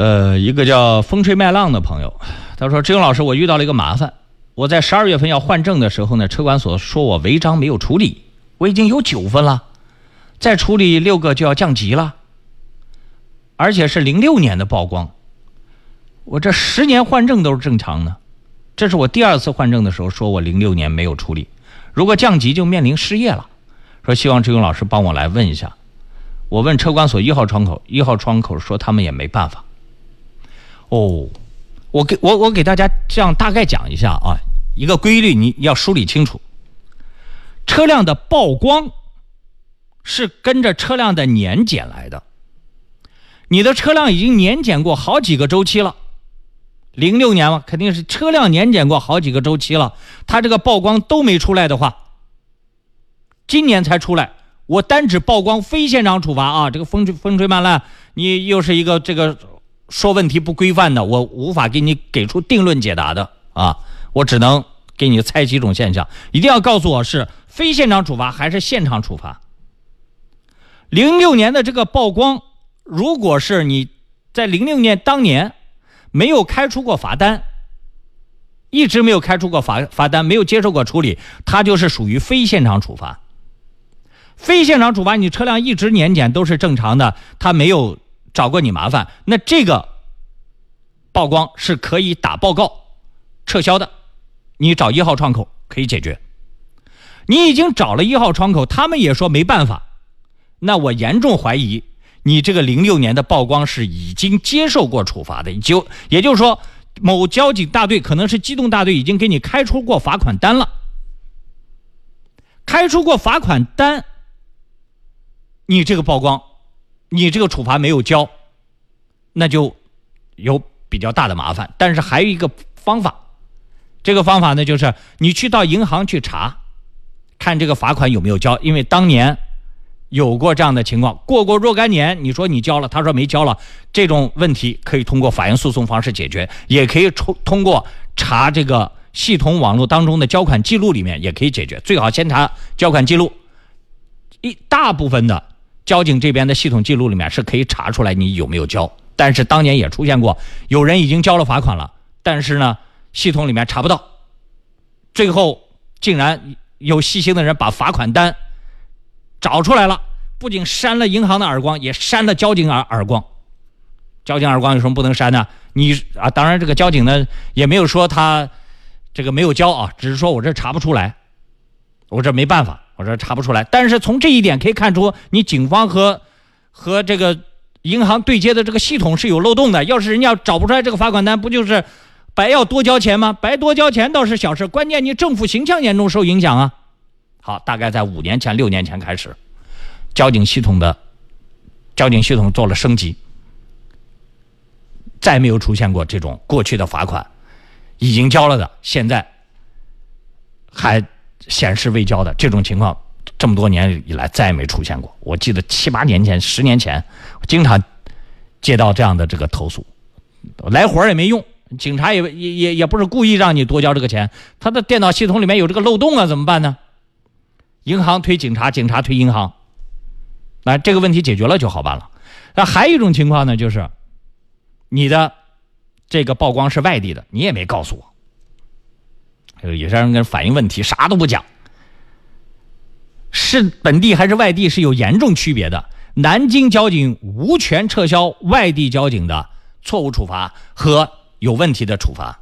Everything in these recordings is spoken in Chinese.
呃，一个叫风吹麦浪的朋友，他说：“志勇老师，我遇到了一个麻烦。我在十二月份要换证的时候呢，车管所说我违章没有处理，我已经有九分了，再处理六个就要降级了，而且是零六年的曝光。我这十年换证都是正常的，这是我第二次换证的时候说我零六年没有处理，如果降级就面临失业了。说希望志勇老师帮我来问一下。我问车管所一号窗口，一号窗口说他们也没办法。”哦，我给我我给大家这样大概讲一下啊，一个规律你要梳理清楚。车辆的曝光是跟着车辆的年检来的，你的车辆已经年检过好几个周期了，零六年嘛，肯定是车辆年检过好几个周期了，它这个曝光都没出来的话，今年才出来，我单指曝光非现场处罚啊，这个风吹风吹慢烂，你又是一个这个。说问题不规范的，我无法给你给出定论解答的啊，我只能给你猜几种现象，一定要告诉我是非现场处罚还是现场处罚。零六年的这个曝光，如果是你在零六年当年没有开出过罚单，一直没有开出过罚罚单，没有接受过处理，它就是属于非现场处罚。非现场处罚，你车辆一直年检都是正常的，它没有。找过你麻烦，那这个曝光是可以打报告撤销的，你找一号窗口可以解决。你已经找了一号窗口，他们也说没办法，那我严重怀疑你这个零六年的曝光是已经接受过处罚的，就也就是说，某交警大队可能是机动大队已经给你开出过罚款单了，开出过罚款单，你这个曝光。你这个处罚没有交，那就有比较大的麻烦。但是还有一个方法，这个方法呢，就是你去到银行去查，看这个罚款有没有交。因为当年有过这样的情况，过过若干年，你说你交了，他说没交了，这种问题可以通过法院诉讼方式解决，也可以通通过查这个系统网络当中的交款记录里面也可以解决。最好先查交款记录，一大部分的。交警这边的系统记录里面是可以查出来你有没有交，但是当年也出现过有人已经交了罚款了，但是呢系统里面查不到，最后竟然有细心的人把罚款单找出来了，不仅扇了银行的耳光，也扇了交警耳耳光。交警耳光有什么不能扇的？你啊，当然这个交警呢也没有说他这个没有交啊，只是说我这查不出来，我这没办法。我这查不出来，但是从这一点可以看出，你警方和和这个银行对接的这个系统是有漏洞的。要是人家找不出来这个罚款单，不就是白要多交钱吗？白多交钱倒是小事，关键你政府形象严重受影响啊。好，大概在五年前、六年前开始，交警系统的交警系统做了升级，再没有出现过这种过去的罚款已经交了的，现在还。显示未交的这种情况，这么多年以来再也没出现过。我记得七八年前、十年前，经常接到这样的这个投诉，来活也没用，警察也也也也不是故意让你多交这个钱，他的电脑系统里面有这个漏洞啊，怎么办呢？银行推警察，警察推银行，那这个问题解决了就好办了。那还有一种情况呢，就是你的这个曝光是外地的，你也没告诉我。这个有些人跟反映问题，啥都不讲。是本地还是外地是有严重区别的。南京交警无权撤销外地交警的错误处罚和有问题的处罚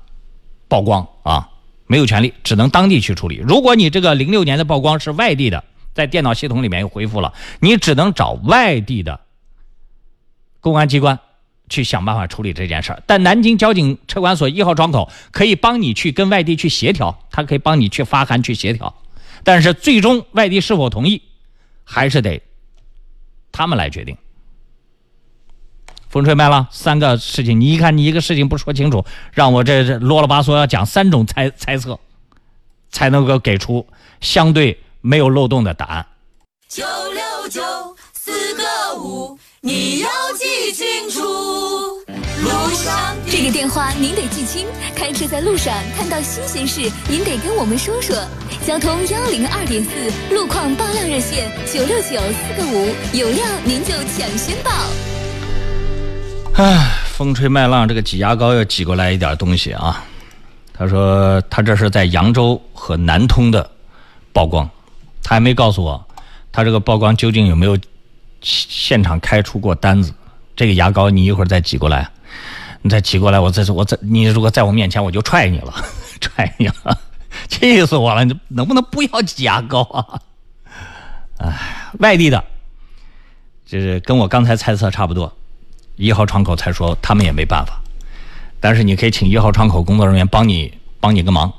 曝光啊，没有权利，只能当地去处理。如果你这个零六年的曝光是外地的，在电脑系统里面又恢复了，你只能找外地的公安机关。去想办法处理这件事儿，但南京交警车管所一号窗口可以帮你去跟外地去协调，他可以帮你去发函去协调，但是最终外地是否同意，还是得他们来决定。风吹麦浪，三个事情，你一看你一个事情不说清楚，让我这这啰啰吧嗦要讲三种猜猜测，才能够给出相对没有漏洞的答案。九六九四个五，你要记清楚。电话您得记清。开车在路上看到新鲜事，您得跟我们说说。交通幺零二点四路况爆料热线九六九四个五，有料您就抢先报。唉，风吹麦浪，这个挤牙膏又挤过来一点东西啊。他说他这是在扬州和南通的曝光，他还没告诉我他这个曝光究竟有没有现场开出过单子。这个牙膏你一会儿再挤过来，再挤过来，我再我再你如果在我面前我就踹你了，踹你了，气死我了！你能不能不要挤牙膏啊？哎，外地的，就是跟我刚才猜测差不多。一号窗口才说他们也没办法，但是你可以请一号窗口工作人员帮你帮你个忙，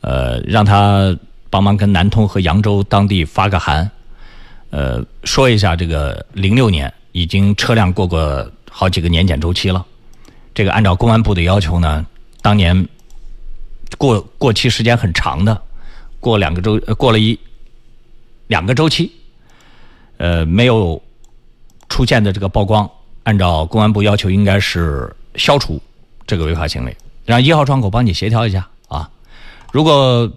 呃，让他帮忙跟南通和扬州当地发个函，呃，说一下这个零六年已经车辆过过好几个年检周期了，这个按照公安部的要求呢，当年过过期时间很长的，过两个周过了一两个周期，呃，没有出现的这个曝光。按照公安部要求，应该是消除这个违法行为，让一号窗口帮你协调一下啊。如果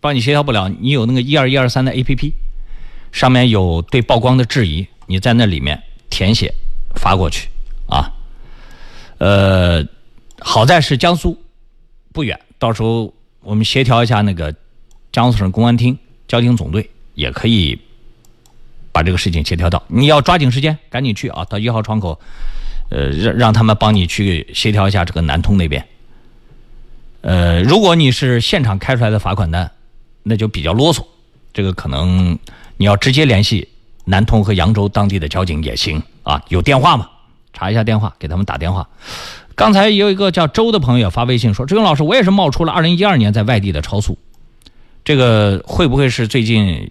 帮你协调不了，你有那个一二一二三的 APP，上面有对曝光的质疑，你在那里面填写发过去啊。呃，好在是江苏不远，到时候我们协调一下那个江苏省公安厅交警总队也可以。把这个事情协调到，你要抓紧时间，赶紧去啊！到一号窗口，呃，让让他们帮你去协调一下这个南通那边。呃，如果你是现场开出来的罚款单，那就比较啰嗦，这个可能你要直接联系南通和扬州当地的交警也行啊，有电话吗？查一下电话，给他们打电话。刚才有一个叫周的朋友发微信说：“志勇老师，我也是冒出了二零一二年在外地的超速，这个会不会是最近？”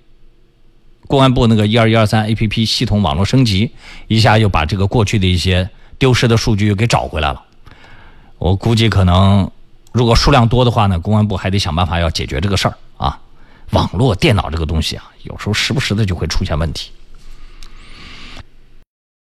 公安部那个一二一二三 A P P 系统网络升级，一下又把这个过去的一些丢失的数据又给找回来了。我估计可能，如果数量多的话呢，公安部还得想办法要解决这个事儿啊。网络电脑这个东西啊，有时候时不时的就会出现问题。